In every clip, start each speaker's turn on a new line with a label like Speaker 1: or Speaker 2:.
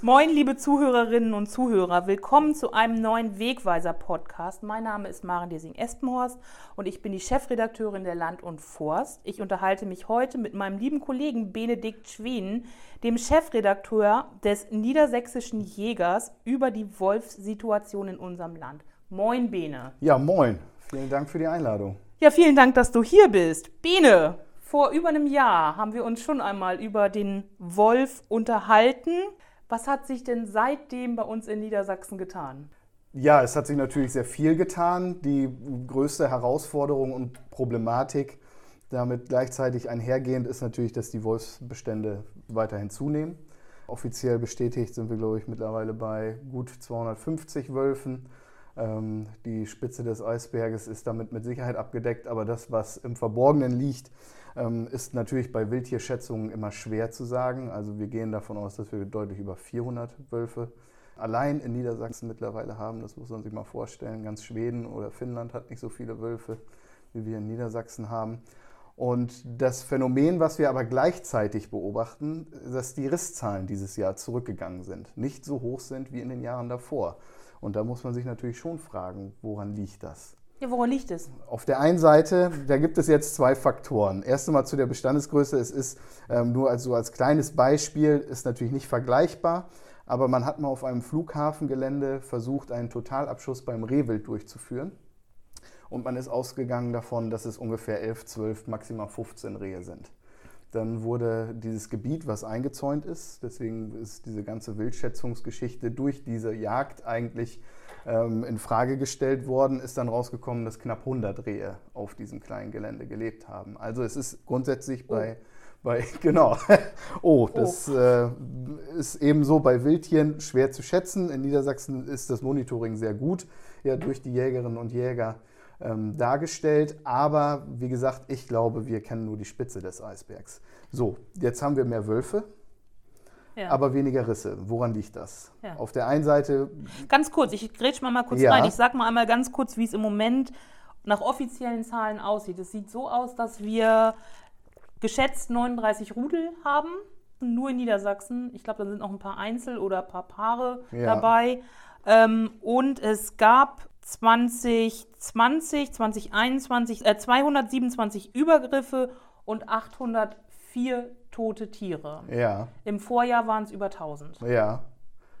Speaker 1: Moin, liebe Zuhörerinnen und Zuhörer, willkommen zu einem neuen Wegweiser-Podcast. Mein Name ist Maren Desing-Espenhorst und ich bin die Chefredakteurin der Land und Forst. Ich unterhalte mich heute mit meinem lieben Kollegen Benedikt Schwen, dem Chefredakteur des Niedersächsischen Jägers, über die Wolfssituation in unserem Land. Moin, Bene.
Speaker 2: Ja, moin. Vielen Dank für die Einladung.
Speaker 1: Ja, vielen Dank, dass du hier bist. Bene, vor über einem Jahr haben wir uns schon einmal über den Wolf unterhalten. Was hat sich denn seitdem bei uns in Niedersachsen getan?
Speaker 2: Ja, es hat sich natürlich sehr viel getan. Die größte Herausforderung und Problematik damit gleichzeitig einhergehend ist natürlich, dass die Wolfsbestände weiterhin zunehmen. Offiziell bestätigt sind wir, glaube ich, mittlerweile bei gut 250 Wölfen. Ähm, die Spitze des Eisberges ist damit mit Sicherheit abgedeckt, aber das, was im Verborgenen liegt, ist natürlich bei Wildtierschätzungen immer schwer zu sagen. Also wir gehen davon aus, dass wir deutlich über 400 Wölfe allein in Niedersachsen mittlerweile haben. Das muss man sich mal vorstellen. Ganz Schweden oder Finnland hat nicht so viele Wölfe, wie wir in Niedersachsen haben. Und das Phänomen, was wir aber gleichzeitig beobachten, dass die Risszahlen dieses Jahr zurückgegangen sind, nicht so hoch sind wie in den Jahren davor. Und da muss man sich natürlich schon fragen, woran liegt das?
Speaker 1: Ja, woran liegt es?
Speaker 2: Auf der einen Seite, da gibt es jetzt zwei Faktoren. Erst einmal zu der Bestandesgröße. Es ist ähm, nur als, so als kleines Beispiel, ist natürlich nicht vergleichbar, aber man hat mal auf einem Flughafengelände versucht, einen Totalabschuss beim Rehwild durchzuführen. Und man ist ausgegangen davon, dass es ungefähr 11, 12, maximal 15 Rehe sind. Dann wurde dieses Gebiet, was eingezäunt ist, deswegen ist diese ganze Wildschätzungsgeschichte durch diese Jagd eigentlich ähm, in Frage gestellt worden, ist dann rausgekommen, dass knapp 100 Rehe auf diesem kleinen Gelände gelebt haben. Also es ist grundsätzlich oh. bei, bei genau, oh, das oh. Äh, ist ebenso bei Wildtieren schwer zu schätzen. In Niedersachsen ist das Monitoring sehr gut, ja, durch die Jägerinnen und Jäger ähm, dargestellt. Aber wie gesagt, ich glaube, wir kennen nur die Spitze des Eisbergs. So, jetzt haben wir mehr Wölfe ja. aber weniger Risse. Woran liegt das? Ja. Auf der einen Seite.
Speaker 1: Ganz kurz, ich grätsch mal, mal kurz ja. rein. Ich sag mal einmal ganz kurz, wie es im Moment nach offiziellen Zahlen aussieht. Es sieht so aus, dass wir geschätzt 39 Rudel haben, nur in Niedersachsen. Ich glaube, da sind noch ein paar Einzel- oder ein paar Paare dabei. Ähm, und es gab 2020, 2021 äh, 227 Übergriffe und 804 tote Tiere. Ja. Im Vorjahr waren es über 1000.
Speaker 2: Ja.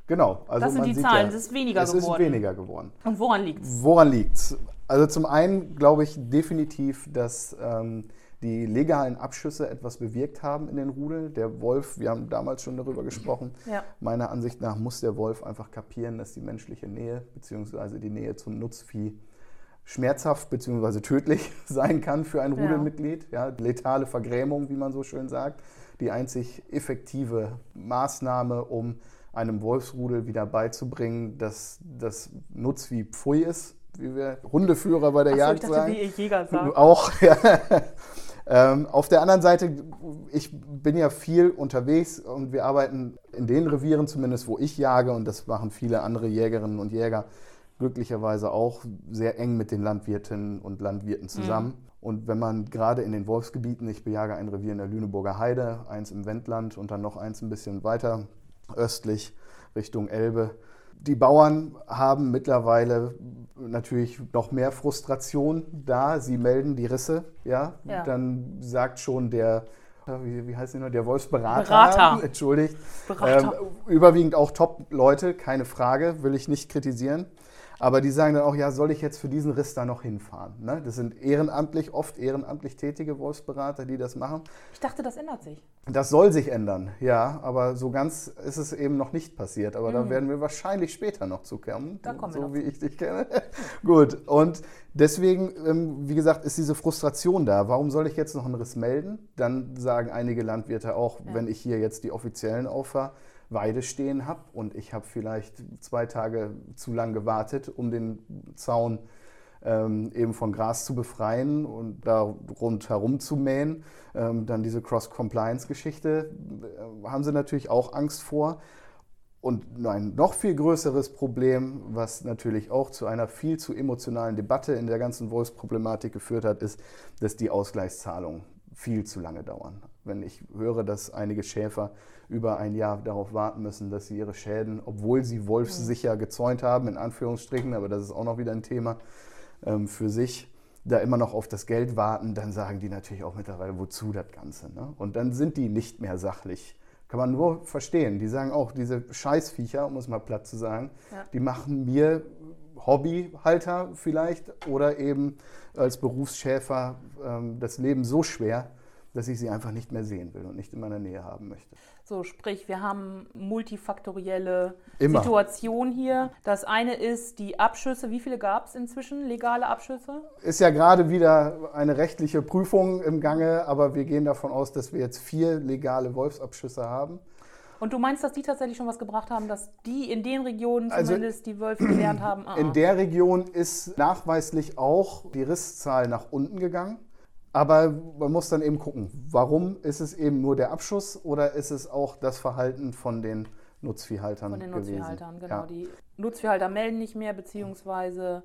Speaker 2: Genau.
Speaker 1: Also das sind die Zahlen, ja, es ist weniger
Speaker 2: es
Speaker 1: geworden.
Speaker 2: Es ist weniger geworden.
Speaker 1: Und woran liegt es?
Speaker 2: Woran liegt es? Also zum einen glaube ich definitiv, dass ähm, die legalen Abschüsse etwas bewirkt haben in den Rudeln. Der Wolf, wir haben damals schon darüber gesprochen, ja. meiner Ansicht nach muss der Wolf einfach kapieren, dass die menschliche Nähe bzw. die Nähe zum Nutzvieh schmerzhaft bzw. tödlich sein kann für ein Rudelmitglied. Ja. ja, letale Vergrämung, wie man so schön sagt die einzig effektive Maßnahme, um einem Wolfsrudel wieder beizubringen, dass das Nutzvieh Pfui ist, wie wir Hundeführer bei der Ach Jagd so, ich dachte, sagen. Wie ich Jäger sagen. Auch, ja. Ähm, auf der anderen Seite, ich bin ja viel unterwegs und wir arbeiten in den Revieren zumindest, wo ich jage und das machen viele andere Jägerinnen und Jäger glücklicherweise auch sehr eng mit den Landwirtinnen und Landwirten zusammen. Mhm. Und wenn man gerade in den Wolfsgebieten, ich bejage ein Revier in der Lüneburger Heide, eins im Wendland und dann noch eins ein bisschen weiter östlich Richtung Elbe. Die Bauern haben mittlerweile natürlich noch mehr Frustration da. Sie melden die Risse, ja. ja. Dann sagt schon der, wie, wie heißt der, der Wolfsberater,
Speaker 1: Berater.
Speaker 2: entschuldigt, Berater. Ähm, überwiegend auch Top-Leute, keine Frage, will ich nicht kritisieren. Aber die sagen dann auch, ja, soll ich jetzt für diesen Riss da noch hinfahren? Ne? Das sind ehrenamtlich, oft ehrenamtlich tätige Wolfsberater, die das machen.
Speaker 1: Ich dachte, das ändert sich.
Speaker 2: Das soll sich ändern, ja, aber so ganz ist es eben noch nicht passiert. Aber mhm. da werden wir wahrscheinlich später noch zu kommen,
Speaker 1: da kommen
Speaker 2: so
Speaker 1: wir
Speaker 2: wie ich dich kenne. Gut, und deswegen, ähm, wie gesagt, ist diese Frustration da. Warum soll ich jetzt noch einen Riss melden? Dann sagen einige Landwirte auch, ja. wenn ich hier jetzt die offiziellen auffahre, Weide stehen habe und ich habe vielleicht zwei Tage zu lang gewartet, um den Zaun ähm, eben von Gras zu befreien und da rundherum zu mähen. Ähm, dann diese Cross-Compliance-Geschichte äh, haben sie natürlich auch Angst vor. Und ein noch viel größeres Problem, was natürlich auch zu einer viel zu emotionalen Debatte in der ganzen Wolfsproblematik geführt hat, ist, dass die Ausgleichszahlungen viel zu lange dauern. Wenn ich höre, dass einige Schäfer über ein Jahr darauf warten müssen, dass sie ihre Schäden, obwohl sie wolfssicher gezäunt haben, in Anführungsstrichen, aber das ist auch noch wieder ein Thema ähm, für sich, da immer noch auf das Geld warten, dann sagen die natürlich auch mittlerweile, wozu das Ganze. Ne? Und dann sind die nicht mehr sachlich. Kann man nur verstehen. Die sagen auch, diese Scheißviecher, um es mal platt zu sagen, ja. die machen mir Hobbyhalter vielleicht oder eben als Berufsschäfer ähm, das Leben so schwer, dass ich sie einfach nicht mehr sehen will und nicht in meiner Nähe haben möchte.
Speaker 1: So, sprich, wir haben multifaktorielle Immer. Situation hier. Das eine ist die Abschüsse. Wie viele gab es inzwischen, legale Abschüsse?
Speaker 2: Ist ja gerade wieder eine rechtliche Prüfung im Gange, aber wir gehen davon aus, dass wir jetzt vier legale Wolfsabschüsse haben.
Speaker 1: Und du meinst, dass die tatsächlich schon was gebracht haben, dass die in den Regionen also zumindest also, die Wölfe gelernt haben?
Speaker 2: Ah, in der Region ist nachweislich auch die Risszahl nach unten gegangen. Aber man muss dann eben gucken, warum ist es eben nur der Abschuss oder ist es auch das Verhalten von den Nutzviehhaltern
Speaker 1: Von den
Speaker 2: gewesen?
Speaker 1: Nutzviehhaltern, genau. Ja. Die Nutzviehhalter melden nicht mehr, beziehungsweise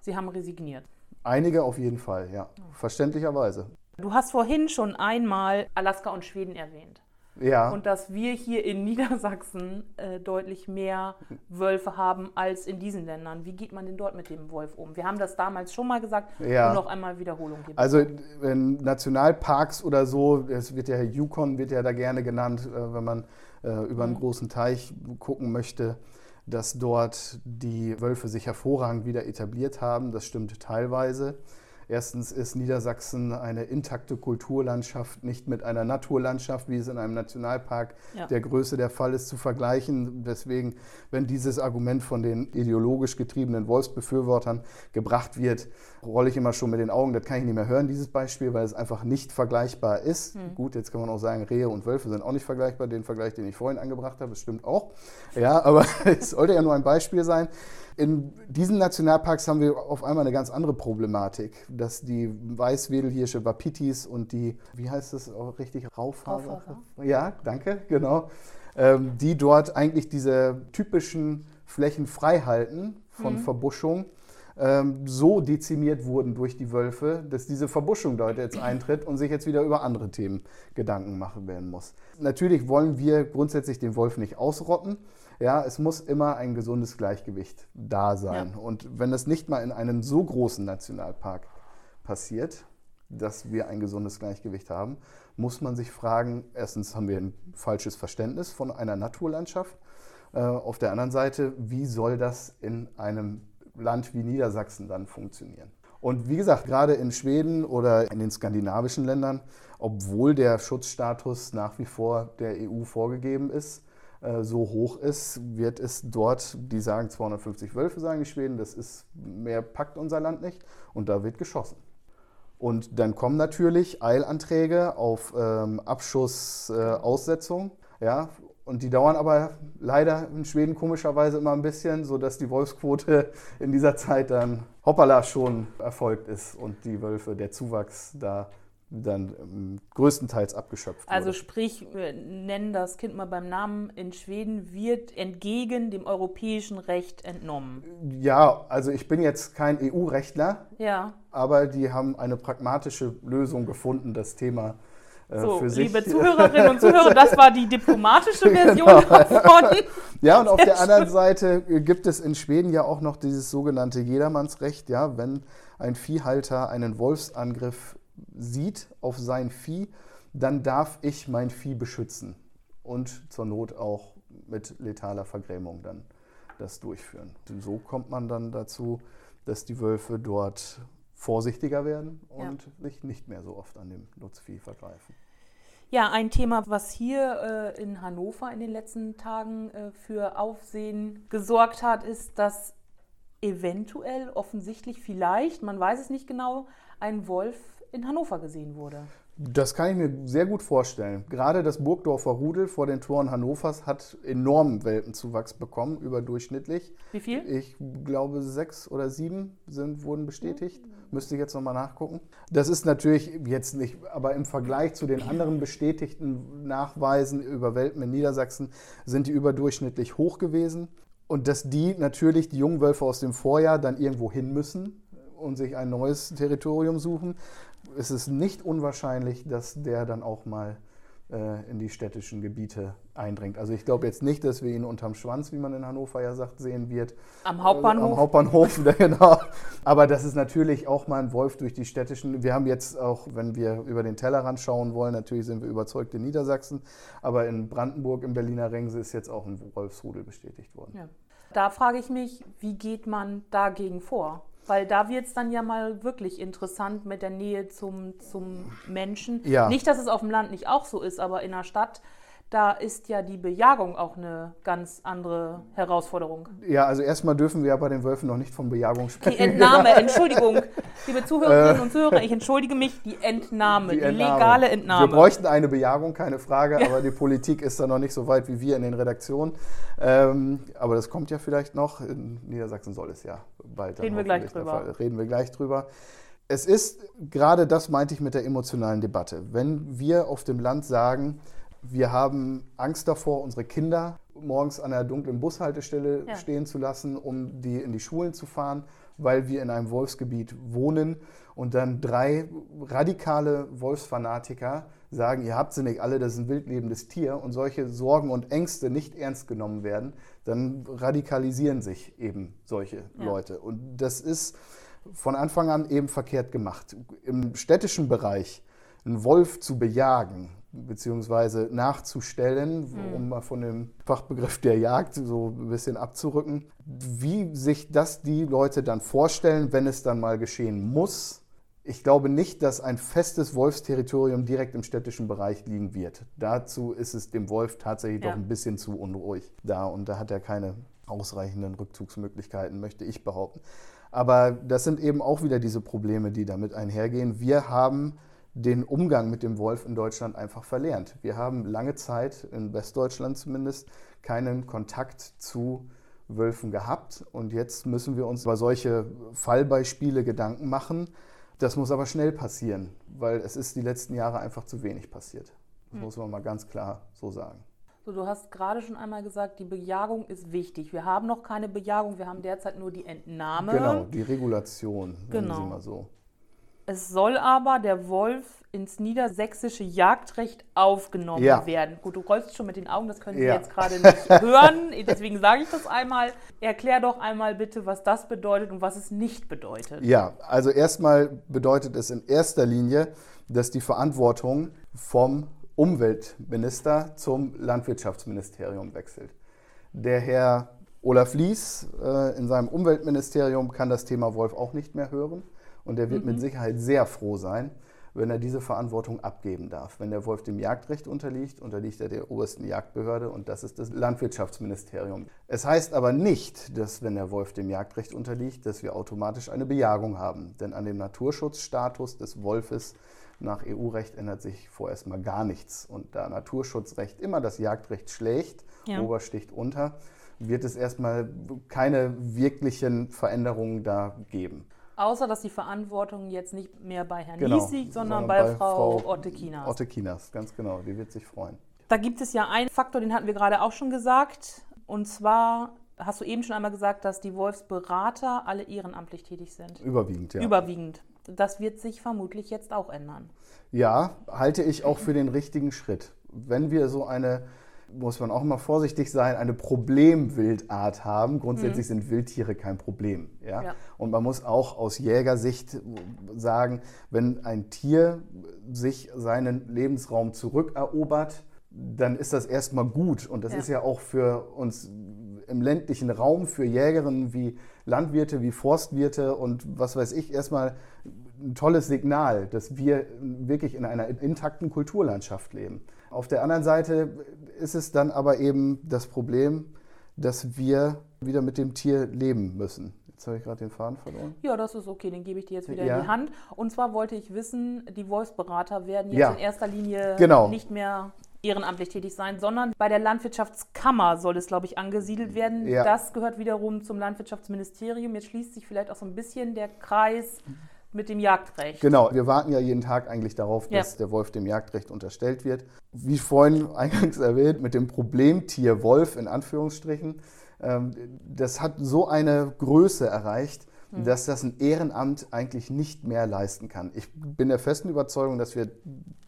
Speaker 1: sie haben resigniert.
Speaker 2: Einige auf jeden Fall, ja. Verständlicherweise.
Speaker 1: Du hast vorhin schon einmal Alaska und Schweden erwähnt. Ja. Und dass wir hier in Niedersachsen äh, deutlich mehr Wölfe haben als in diesen Ländern. Wie geht man denn dort mit dem Wolf um? Wir haben das damals schon mal gesagt ja. und noch einmal Wiederholung
Speaker 2: geben. Also in Nationalparks oder so, es wird ja Yukon wird ja da gerne genannt, äh, wenn man äh, über einen mhm. großen Teich gucken möchte dass dort die Wölfe sich hervorragend wieder etabliert haben. Das stimmt teilweise. Erstens ist Niedersachsen eine intakte Kulturlandschaft, nicht mit einer Naturlandschaft, wie es in einem Nationalpark ja. der Größe der Fall ist, zu vergleichen. Deswegen, wenn dieses Argument von den ideologisch getriebenen Wolfsbefürwortern gebracht wird, rolle ich immer schon mit den Augen. Das kann ich nicht mehr hören, dieses Beispiel, weil es einfach nicht vergleichbar ist. Hm. Gut, jetzt kann man auch sagen, Rehe und Wölfe sind auch nicht vergleichbar. Den Vergleich, den ich vorhin angebracht habe, stimmt auch. Ja, aber es sollte ja nur ein Beispiel sein. In diesen Nationalparks haben wir auf einmal eine ganz andere Problematik, dass die Weißwedelhirsche Wapitis und die, wie heißt das auch richtig, Raufaser? Ja, danke, genau. Ähm, die dort eigentlich diese typischen Flächen frei halten von mhm. Verbuschung, ähm, so dezimiert wurden durch die Wölfe, dass diese Verbuschung dort jetzt eintritt und sich jetzt wieder über andere Themen Gedanken machen werden muss. Natürlich wollen wir grundsätzlich den Wolf nicht ausrotten. Ja, es muss immer ein gesundes Gleichgewicht da sein. Ja. Und wenn das nicht mal in einem so großen Nationalpark passiert, dass wir ein gesundes Gleichgewicht haben, muss man sich fragen, erstens haben wir ein falsches Verständnis von einer Naturlandschaft. Äh, auf der anderen Seite, wie soll das in einem Land wie Niedersachsen dann funktionieren? Und wie gesagt, gerade in Schweden oder in den skandinavischen Ländern, obwohl der Schutzstatus nach wie vor der EU vorgegeben ist, so hoch ist, wird es dort, die sagen 250 Wölfe, sagen die Schweden, das ist, mehr packt unser Land nicht und da wird geschossen. Und dann kommen natürlich Eilanträge auf ähm, Abschussaussetzung, äh, ja, und die dauern aber leider in Schweden komischerweise immer ein bisschen, sodass die Wolfsquote in dieser Zeit dann hoppala schon erfolgt ist und die Wölfe, der Zuwachs da dann ähm, größtenteils abgeschöpft
Speaker 1: also wurde. Also sprich, wir nennen das Kind mal beim Namen, in Schweden wird entgegen dem europäischen Recht entnommen.
Speaker 2: Ja, also ich bin jetzt kein EU-Rechtler,
Speaker 1: ja.
Speaker 2: aber die haben eine pragmatische Lösung gefunden, das Thema äh, so, für sich.
Speaker 1: Liebe Zuhörerinnen und Zuhörer, das war die diplomatische Version genau. davon.
Speaker 2: Ja, und auf der anderen Seite gibt es in Schweden ja auch noch dieses sogenannte Jedermannsrecht, ja, wenn ein Viehhalter einen Wolfsangriff sieht auf sein Vieh, dann darf ich mein Vieh beschützen und zur Not auch mit letaler Vergrämung dann das durchführen. So kommt man dann dazu, dass die Wölfe dort vorsichtiger werden und ja. sich nicht mehr so oft an dem Nutzvieh vergreifen.
Speaker 1: Ja, ein Thema, was hier äh, in Hannover in den letzten Tagen äh, für Aufsehen gesorgt hat, ist, dass eventuell, offensichtlich, vielleicht, man weiß es nicht genau, ein Wolf in Hannover gesehen wurde.
Speaker 2: Das kann ich mir sehr gut vorstellen. Gerade das Burgdorfer Rudel vor den Toren Hannovers hat enormen Welpenzuwachs bekommen, überdurchschnittlich.
Speaker 1: Wie viel?
Speaker 2: Ich glaube, sechs oder sieben sind, wurden bestätigt. Mhm. Müsste ich jetzt nochmal nachgucken. Das ist natürlich jetzt nicht, aber im Vergleich zu den anderen bestätigten Nachweisen über Welpen in Niedersachsen sind die überdurchschnittlich hoch gewesen. Und dass die natürlich, die jungen Wölfe aus dem Vorjahr, dann irgendwo hin müssen und sich ein neues Territorium suchen ist es nicht unwahrscheinlich, dass der dann auch mal äh, in die städtischen Gebiete eindringt. Also ich glaube jetzt nicht, dass wir ihn unterm Schwanz, wie man in Hannover ja sagt, sehen wird.
Speaker 1: Am Hauptbahnhof?
Speaker 2: Äh, am Hauptbahnhof, genau. Aber das ist natürlich auch mal ein Wolf durch die städtischen. Wir haben jetzt auch, wenn wir über den Tellerrand schauen wollen, natürlich sind wir überzeugt in Niedersachsen, aber in Brandenburg, im Berliner Ringse ist jetzt auch ein Wolfsrudel bestätigt worden. Ja.
Speaker 1: Da frage ich mich, wie geht man dagegen vor? Weil da wird es dann ja mal wirklich interessant mit der Nähe zum, zum Menschen. Ja. Nicht, dass es auf dem Land nicht auch so ist, aber in der Stadt da ist ja die Bejagung auch eine ganz andere Herausforderung.
Speaker 2: Ja, also erstmal dürfen wir ja bei den Wölfen noch nicht von Bejagung sprechen.
Speaker 1: Die Entnahme, Entschuldigung, liebe Zuhörerinnen und Zuhörer, ich entschuldige mich, die Entnahme, die, die Entnahme. legale Entnahme.
Speaker 2: Wir bräuchten eine Bejagung, keine Frage, aber die Politik ist da noch nicht so weit wie wir in den Redaktionen. Ähm, aber das kommt ja vielleicht noch. In Niedersachsen soll es ja bald.
Speaker 1: Reden wir gleich drüber.
Speaker 2: Reden wir gleich drüber. Es ist gerade das meinte ich mit der emotionalen Debatte. Wenn wir auf dem Land sagen, wir haben Angst davor, unsere Kinder morgens an einer dunklen Bushaltestelle ja. stehen zu lassen, um die in die Schulen zu fahren, weil wir in einem Wolfsgebiet wohnen und dann drei radikale Wolfsfanatiker sagen, ihr habt sie nicht alle, das ist ein wildlebendes Tier und solche Sorgen und Ängste nicht ernst genommen werden, dann radikalisieren sich eben solche ja. Leute. Und das ist von Anfang an eben verkehrt gemacht. Im städtischen Bereich einen Wolf zu bejagen, beziehungsweise nachzustellen, mhm. um mal von dem Fachbegriff der Jagd so ein bisschen abzurücken. Wie sich das die Leute dann vorstellen, wenn es dann mal geschehen muss. Ich glaube nicht, dass ein festes Wolfsterritorium direkt im städtischen Bereich liegen wird. Dazu ist es dem Wolf tatsächlich ja. doch ein bisschen zu unruhig da und da hat er keine ausreichenden Rückzugsmöglichkeiten, möchte ich behaupten. Aber das sind eben auch wieder diese Probleme, die damit einhergehen. Wir haben den Umgang mit dem Wolf in Deutschland einfach verlernt. Wir haben lange Zeit, in Westdeutschland zumindest, keinen Kontakt zu Wölfen gehabt. Und jetzt müssen wir uns über solche Fallbeispiele Gedanken machen. Das muss aber schnell passieren, weil es ist die letzten Jahre einfach zu wenig passiert. Das hm. muss man mal ganz klar so sagen.
Speaker 1: So, du hast gerade schon einmal gesagt, die Bejagung ist wichtig. Wir haben noch keine Bejagung, wir haben derzeit nur die Entnahme.
Speaker 2: Genau, die Regulation,
Speaker 1: genau. Sie mal so. Es soll aber der Wolf ins niedersächsische Jagdrecht aufgenommen ja. werden. Gut, du rollst schon mit den Augen, das können Sie ja. jetzt gerade nicht hören, deswegen sage ich das einmal. Erklär doch einmal bitte, was das bedeutet und was es nicht bedeutet.
Speaker 2: Ja, also erstmal bedeutet es in erster Linie, dass die Verantwortung vom Umweltminister zum Landwirtschaftsministerium wechselt. Der Herr Olaf Lies äh, in seinem Umweltministerium kann das Thema Wolf auch nicht mehr hören. Und er wird mhm. mit Sicherheit sehr froh sein, wenn er diese Verantwortung abgeben darf. Wenn der Wolf dem Jagdrecht unterliegt, unterliegt er der obersten Jagdbehörde und das ist das Landwirtschaftsministerium. Es heißt aber nicht, dass wenn der Wolf dem Jagdrecht unterliegt, dass wir automatisch eine Bejagung haben. Denn an dem Naturschutzstatus des Wolfes nach EU-Recht ändert sich vorerst mal gar nichts. Und da Naturschutzrecht immer das Jagdrecht schlägt, ja. Obersticht unter, wird es erstmal keine wirklichen Veränderungen da geben.
Speaker 1: Außer, dass die Verantwortung jetzt nicht mehr bei Herrn genau, Nies liegt, sondern, sondern bei, bei, Frau, Frau Ottekinas.
Speaker 2: Ottekinas, ganz genau. Die wird sich freuen.
Speaker 1: Da gibt es ja einen Faktor, den hatten wir gerade auch schon gesagt. Und zwar hast du eben schon einmal gesagt, dass die Wolfsberater alle ehrenamtlich tätig sind.
Speaker 2: Überwiegend, ja.
Speaker 1: Überwiegend. Das wird sich vermutlich jetzt auch ändern.
Speaker 2: Ja, halte ich auch für den richtigen Schritt. Wenn wir so eine muss man auch mal vorsichtig sein, eine Problemwildart haben. Grundsätzlich mhm. sind Wildtiere kein Problem. Ja? ja? Und man muss auch aus Jägersicht sagen, wenn ein Tier sich seinen Lebensraum zurückerobert, dann ist das erstmal gut. Und das ja. ist ja auch für uns im ländlichen Raum, für Jägerinnen wie Landwirte, wie Forstwirte und was weiß ich, erstmal ein tolles Signal, dass wir wirklich in einer intakten Kulturlandschaft leben. Auf der anderen Seite ist es dann aber eben das Problem, dass wir wieder mit dem Tier leben müssen. Jetzt habe ich gerade den Faden verloren.
Speaker 1: Ja, das ist okay, den gebe ich dir jetzt wieder ja. in die Hand. Und zwar wollte ich wissen, die Wolfsberater werden jetzt ja. in erster Linie genau. nicht mehr ehrenamtlich tätig sein, sondern bei der Landwirtschaftskammer soll es, glaube ich, angesiedelt werden. Ja. Das gehört wiederum zum Landwirtschaftsministerium. Jetzt schließt sich vielleicht auch so ein bisschen der Kreis mit dem Jagdrecht.
Speaker 2: Genau, wir warten ja jeden Tag eigentlich darauf, dass ja. der Wolf dem Jagdrecht unterstellt wird. Wie vorhin eingangs erwähnt, mit dem Problemtier Wolf in Anführungsstrichen, ähm, das hat so eine Größe erreicht, hm. dass das ein Ehrenamt eigentlich nicht mehr leisten kann. Ich bin der festen Überzeugung, dass wir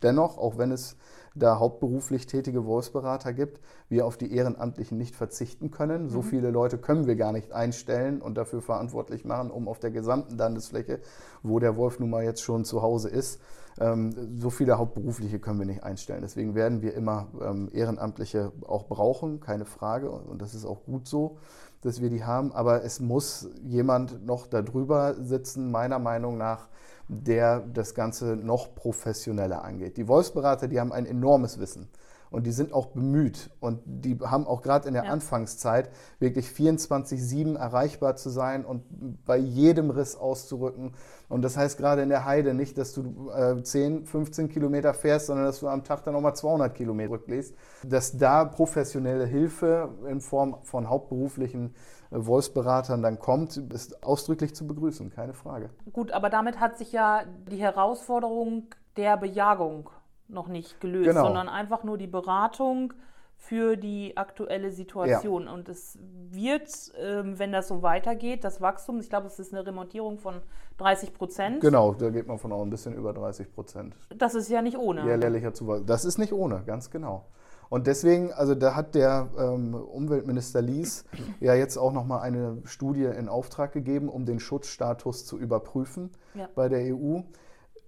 Speaker 2: dennoch, auch wenn es da hauptberuflich tätige Wolfsberater gibt, wir auf die Ehrenamtlichen nicht verzichten können. So mhm. viele Leute können wir gar nicht einstellen und dafür verantwortlich machen, um auf der gesamten Landesfläche, wo der Wolf nun mal jetzt schon zu Hause ist, ähm, so viele Hauptberufliche können wir nicht einstellen. Deswegen werden wir immer ähm, Ehrenamtliche auch brauchen, keine Frage. Und das ist auch gut so, dass wir die haben. Aber es muss jemand noch darüber sitzen, meiner Meinung nach, der das Ganze noch professioneller angeht. Die Wolfsberater, die haben ein enormes Wissen und die sind auch bemüht und die haben auch gerade in der ja. Anfangszeit wirklich 24-7 erreichbar zu sein und bei jedem Riss auszurücken. Und das heißt gerade in der Heide nicht, dass du äh, 10, 15 Kilometer fährst, sondern dass du am Tag dann nochmal 200 Kilometer rücklegst. Dass da professionelle Hilfe in Form von hauptberuflichen Wolfsberatern dann kommt, ist ausdrücklich zu begrüßen, keine Frage.
Speaker 1: Gut, aber damit hat sich ja die Herausforderung der Bejagung noch nicht gelöst, genau. sondern einfach nur die Beratung für die aktuelle Situation. Ja. Und es wird, ähm, wenn das so weitergeht, das Wachstum, ich glaube, es ist eine Remontierung von 30 Prozent.
Speaker 2: Genau, da geht man von auch ein bisschen über 30 Prozent.
Speaker 1: Das ist ja nicht ohne.
Speaker 2: Ja, lehrlicher Zuwachs. Das ist nicht ohne, ganz genau. Und deswegen, also da hat der ähm, Umweltminister Lies ja jetzt auch nochmal eine Studie in Auftrag gegeben, um den Schutzstatus zu überprüfen ja. bei der EU.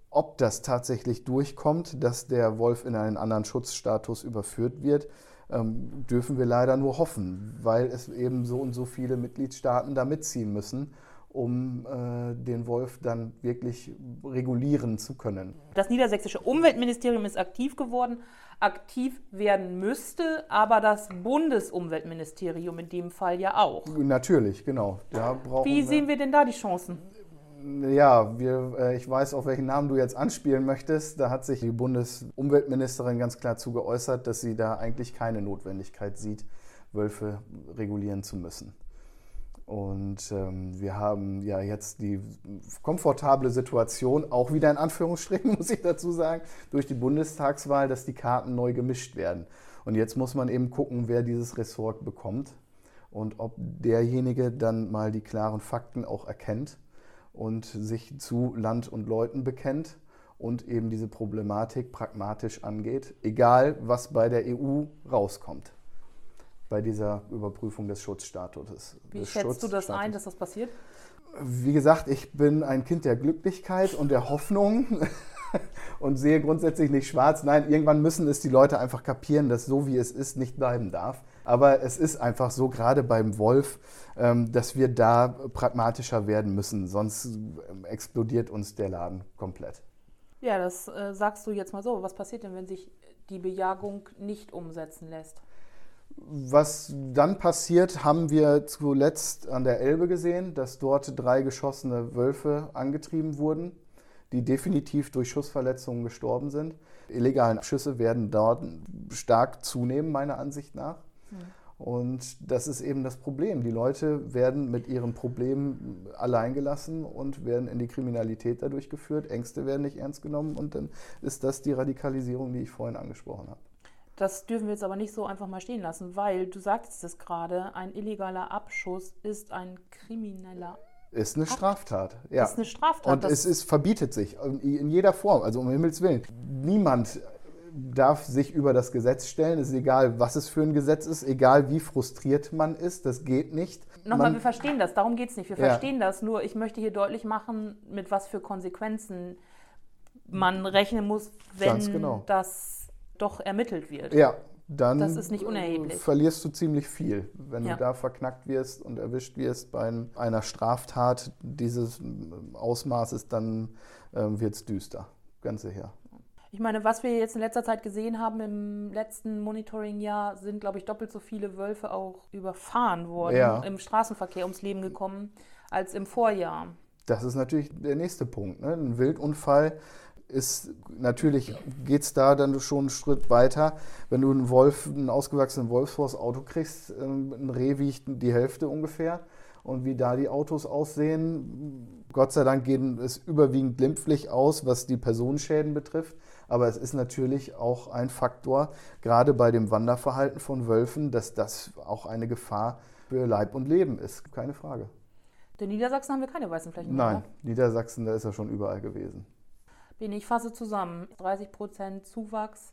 Speaker 2: Ob das tatsächlich durchkommt, dass der Wolf in einen anderen Schutzstatus überführt wird, ähm, dürfen wir leider nur hoffen, weil es eben so und so viele Mitgliedstaaten da mitziehen müssen um äh, den Wolf dann wirklich regulieren zu können.
Speaker 1: Das niedersächsische Umweltministerium ist aktiv geworden, aktiv werden müsste, aber das Bundesumweltministerium in dem Fall ja auch.
Speaker 2: Natürlich, genau.
Speaker 1: Wie sehen wir denn da die Chancen?
Speaker 2: Ja, wir, äh, ich weiß, auf welchen Namen du jetzt anspielen möchtest. Da hat sich die Bundesumweltministerin ganz klar zu geäußert, dass sie da eigentlich keine Notwendigkeit sieht, Wölfe regulieren zu müssen. Und ähm, wir haben ja jetzt die komfortable Situation, auch wieder in Anführungsstrichen, muss ich dazu sagen, durch die Bundestagswahl, dass die Karten neu gemischt werden. Und jetzt muss man eben gucken, wer dieses Ressort bekommt und ob derjenige dann mal die klaren Fakten auch erkennt und sich zu Land und Leuten bekennt und eben diese Problematik pragmatisch angeht, egal was bei der EU rauskommt bei dieser Überprüfung des Schutzstatuses.
Speaker 1: Wie des schätzt du das ein, dass das passiert?
Speaker 2: Wie gesagt, ich bin ein Kind der Glücklichkeit und der Hoffnung und sehe grundsätzlich nicht schwarz. Nein, irgendwann müssen es die Leute einfach kapieren, dass so wie es ist nicht bleiben darf. Aber es ist einfach so, gerade beim Wolf, ähm, dass wir da pragmatischer werden müssen, sonst ähm, explodiert uns der Laden komplett.
Speaker 1: Ja, das äh, sagst du jetzt mal so. Was passiert denn, wenn sich die Bejagung nicht umsetzen lässt?
Speaker 2: Was dann passiert, haben wir zuletzt an der Elbe gesehen, dass dort drei geschossene Wölfe angetrieben wurden, die definitiv durch Schussverletzungen gestorben sind. Illegalen Schüsse werden dort stark zunehmen, meiner Ansicht nach. Mhm. Und das ist eben das Problem. Die Leute werden mit ihren Problemen alleingelassen und werden in die Kriminalität dadurch geführt. Ängste werden nicht ernst genommen und dann ist das die Radikalisierung, die ich vorhin angesprochen habe.
Speaker 1: Das dürfen wir jetzt aber nicht so einfach mal stehen lassen, weil du sagtest es gerade, ein illegaler Abschuss ist ein krimineller
Speaker 2: ist eine Straftat. Ja.
Speaker 1: Ist eine Straftat.
Speaker 2: Und es ist, verbietet sich in jeder Form, also um Himmels Willen. Niemand darf sich über das Gesetz stellen. Es ist egal, was es für ein Gesetz ist, egal wie frustriert man ist, das geht nicht.
Speaker 1: Nochmal, man, wir verstehen das, darum geht es nicht. Wir ja. verstehen das, nur ich möchte hier deutlich machen, mit was für Konsequenzen man rechnen muss, wenn genau. das doch ermittelt wird.
Speaker 2: Ja, dann verlierst du ziemlich viel. Wenn ja. du da verknackt wirst und erwischt wirst bei einer Straftat dieses Ausmaßes, dann äh, wird es düster. Ganz sicher.
Speaker 1: Ich meine, was wir jetzt in letzter Zeit gesehen haben im letzten Monitoring-Jahr, sind, glaube ich, doppelt so viele Wölfe auch überfahren worden, ja. im Straßenverkehr ums Leben gekommen, als im Vorjahr.
Speaker 2: Das ist natürlich der nächste Punkt. Ne? Ein Wildunfall ist natürlich geht es da dann schon einen Schritt weiter. Wenn du einen Wolf, einen ausgewachsenen Wolf vors Auto kriegst, ähm, ein Reh wiegt die Hälfte ungefähr. Und wie da die Autos aussehen, Gott sei Dank geht es überwiegend glimpflich aus, was die Personenschäden betrifft. Aber es ist natürlich auch ein Faktor, gerade bei dem Wanderverhalten von Wölfen, dass das auch eine Gefahr für Leib und Leben ist. Keine Frage.
Speaker 1: In Niedersachsen haben wir keine weißen Flächen.
Speaker 2: Nein, oder? Niedersachsen, da ist er schon überall gewesen.
Speaker 1: Bin ich fasse zusammen. 30 Prozent Zuwachs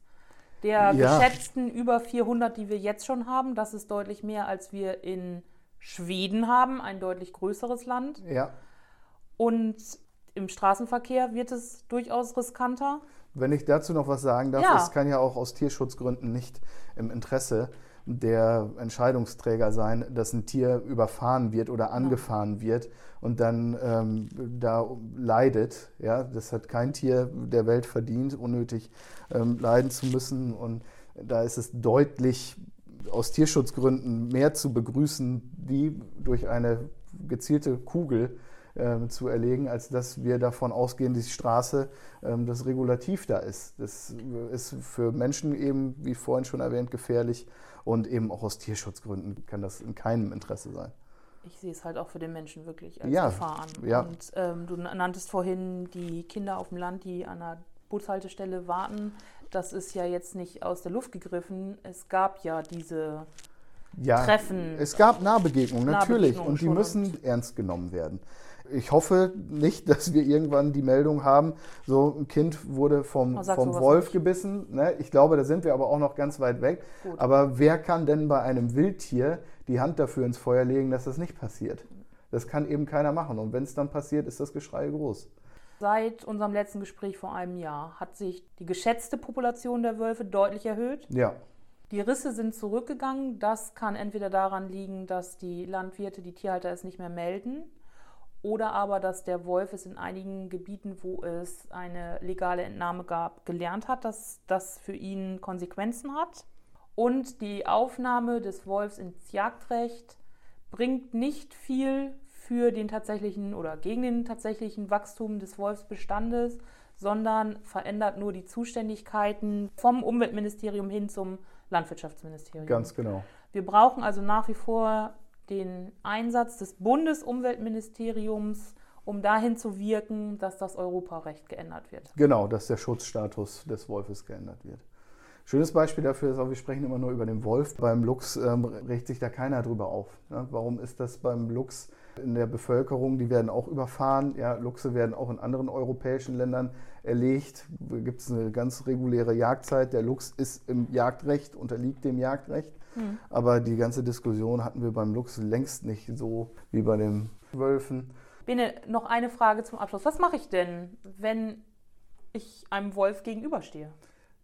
Speaker 1: der ja. geschätzten über 400, die wir jetzt schon haben. Das ist deutlich mehr, als wir in Schweden haben, ein deutlich größeres Land.
Speaker 2: Ja.
Speaker 1: Und im Straßenverkehr wird es durchaus riskanter.
Speaker 2: Wenn ich dazu noch was sagen darf, ja. es kann ja auch aus Tierschutzgründen nicht im Interesse der Entscheidungsträger sein, dass ein Tier überfahren wird oder angefahren wird und dann ähm, da leidet. Ja, das hat kein Tier der Welt verdient, unnötig ähm, leiden zu müssen. Und da ist es deutlich aus Tierschutzgründen mehr zu begrüßen, die durch eine gezielte Kugel zu erlegen, als dass wir davon ausgehen, die Straße ähm, das Regulativ da ist. Das ist für Menschen eben, wie vorhin schon erwähnt, gefährlich und eben auch aus Tierschutzgründen kann das in keinem Interesse sein.
Speaker 1: Ich sehe es halt auch für den Menschen wirklich als
Speaker 2: ja,
Speaker 1: Gefahr an.
Speaker 2: Ja.
Speaker 1: Und ähm, du nanntest vorhin die Kinder auf dem Land, die an der Bushaltestelle warten. Das ist ja jetzt nicht aus der Luft gegriffen. Es gab ja diese ja, Treffen.
Speaker 2: Es gab Nahbegegnungen, natürlich. Nahbegegnungen und die müssen ernst genommen werden ich hoffe nicht, dass wir irgendwann die Meldung haben, so ein Kind wurde vom, vom Wolf nicht. gebissen. Ne? Ich glaube, da sind wir aber auch noch ganz weit weg. Gut. Aber wer kann denn bei einem Wildtier die Hand dafür ins Feuer legen, dass das nicht passiert? Das kann eben keiner machen. Und wenn es dann passiert, ist das Geschrei groß.
Speaker 1: Seit unserem letzten Gespräch vor einem Jahr hat sich die geschätzte Population der Wölfe deutlich erhöht.
Speaker 2: Ja.
Speaker 1: Die Risse sind zurückgegangen. Das kann entweder daran liegen, dass die Landwirte, die Tierhalter es nicht mehr melden oder aber, dass der Wolf es in einigen Gebieten, wo es eine legale Entnahme gab, gelernt hat, dass das für ihn Konsequenzen hat. Und die Aufnahme des Wolfs ins Jagdrecht bringt nicht viel für den tatsächlichen oder gegen den tatsächlichen Wachstum des Wolfsbestandes, sondern verändert nur die Zuständigkeiten vom Umweltministerium hin zum Landwirtschaftsministerium.
Speaker 2: Ganz genau.
Speaker 1: Wir brauchen also nach wie vor den Einsatz des Bundesumweltministeriums, um dahin zu wirken, dass das Europarecht geändert wird.
Speaker 2: Genau, dass der Schutzstatus des Wolfes geändert wird. Schönes Beispiel dafür ist auch, wir sprechen immer nur über den Wolf. Beim Luchs ähm, regt sich da keiner drüber auf. Ja, warum ist das beim Luchs in der Bevölkerung? Die werden auch überfahren. Ja, Luchse werden auch in anderen europäischen Ländern erlegt. Da gibt es eine ganz reguläre Jagdzeit. Der Luchs ist im Jagdrecht, unterliegt dem Jagdrecht. Mhm. Aber die ganze Diskussion hatten wir beim Luchs längst nicht so wie bei den Wölfen.
Speaker 1: Bene, noch eine Frage zum Abschluss. Was mache ich denn, wenn ich einem Wolf gegenüberstehe?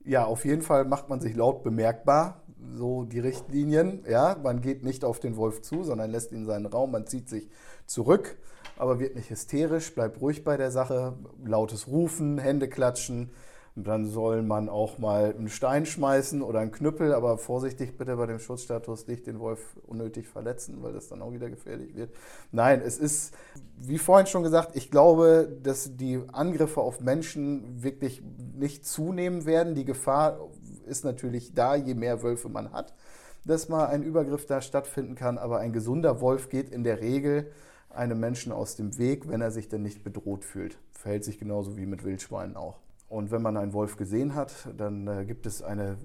Speaker 2: Ja, auf jeden Fall macht man sich laut bemerkbar, so die Richtlinien. Ja, man geht nicht auf den Wolf zu, sondern lässt ihn seinen Raum, man zieht sich zurück, aber wird nicht hysterisch, bleibt ruhig bei der Sache, lautes Rufen, Hände klatschen, dann soll man auch mal einen Stein schmeißen oder einen Knüppel, aber vorsichtig bitte bei dem Schutzstatus nicht den Wolf unnötig verletzen, weil das dann auch wieder gefährlich wird. Nein, es ist, wie vorhin schon gesagt, ich glaube, dass die Angriffe auf Menschen wirklich nicht zunehmen werden. Die Gefahr ist natürlich da, je mehr Wölfe man hat, dass mal ein Übergriff da stattfinden kann. Aber ein gesunder Wolf geht in der Regel einem Menschen aus dem Weg, wenn er sich denn nicht bedroht fühlt. Verhält sich genauso wie mit Wildschweinen auch. Und wenn man einen Wolf gesehen hat, dann äh, gibt es eine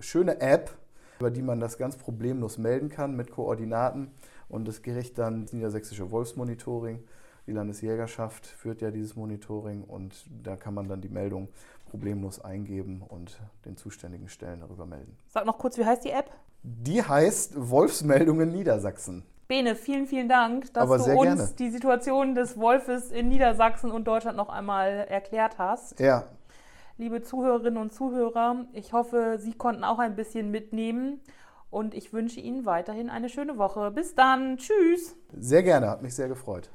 Speaker 2: schöne App, über die man das ganz problemlos melden kann mit Koordinaten. Und das Gericht dann das Niedersächsische Wolfsmonitoring. Die Landesjägerschaft führt ja dieses Monitoring und da kann man dann die Meldung problemlos eingeben und den zuständigen Stellen darüber melden.
Speaker 1: Sag noch kurz, wie heißt die App?
Speaker 2: Die heißt Wolfsmeldungen Niedersachsen.
Speaker 1: Bene, vielen, vielen Dank, dass du uns
Speaker 2: gerne.
Speaker 1: die Situation des Wolfes in Niedersachsen und Deutschland noch einmal erklärt hast.
Speaker 2: Ja,
Speaker 1: liebe Zuhörerinnen und Zuhörer. Ich hoffe, Sie konnten auch ein bisschen mitnehmen und ich wünsche Ihnen weiterhin eine schöne Woche. Bis dann. Tschüss.
Speaker 2: Sehr gerne, hat mich sehr gefreut.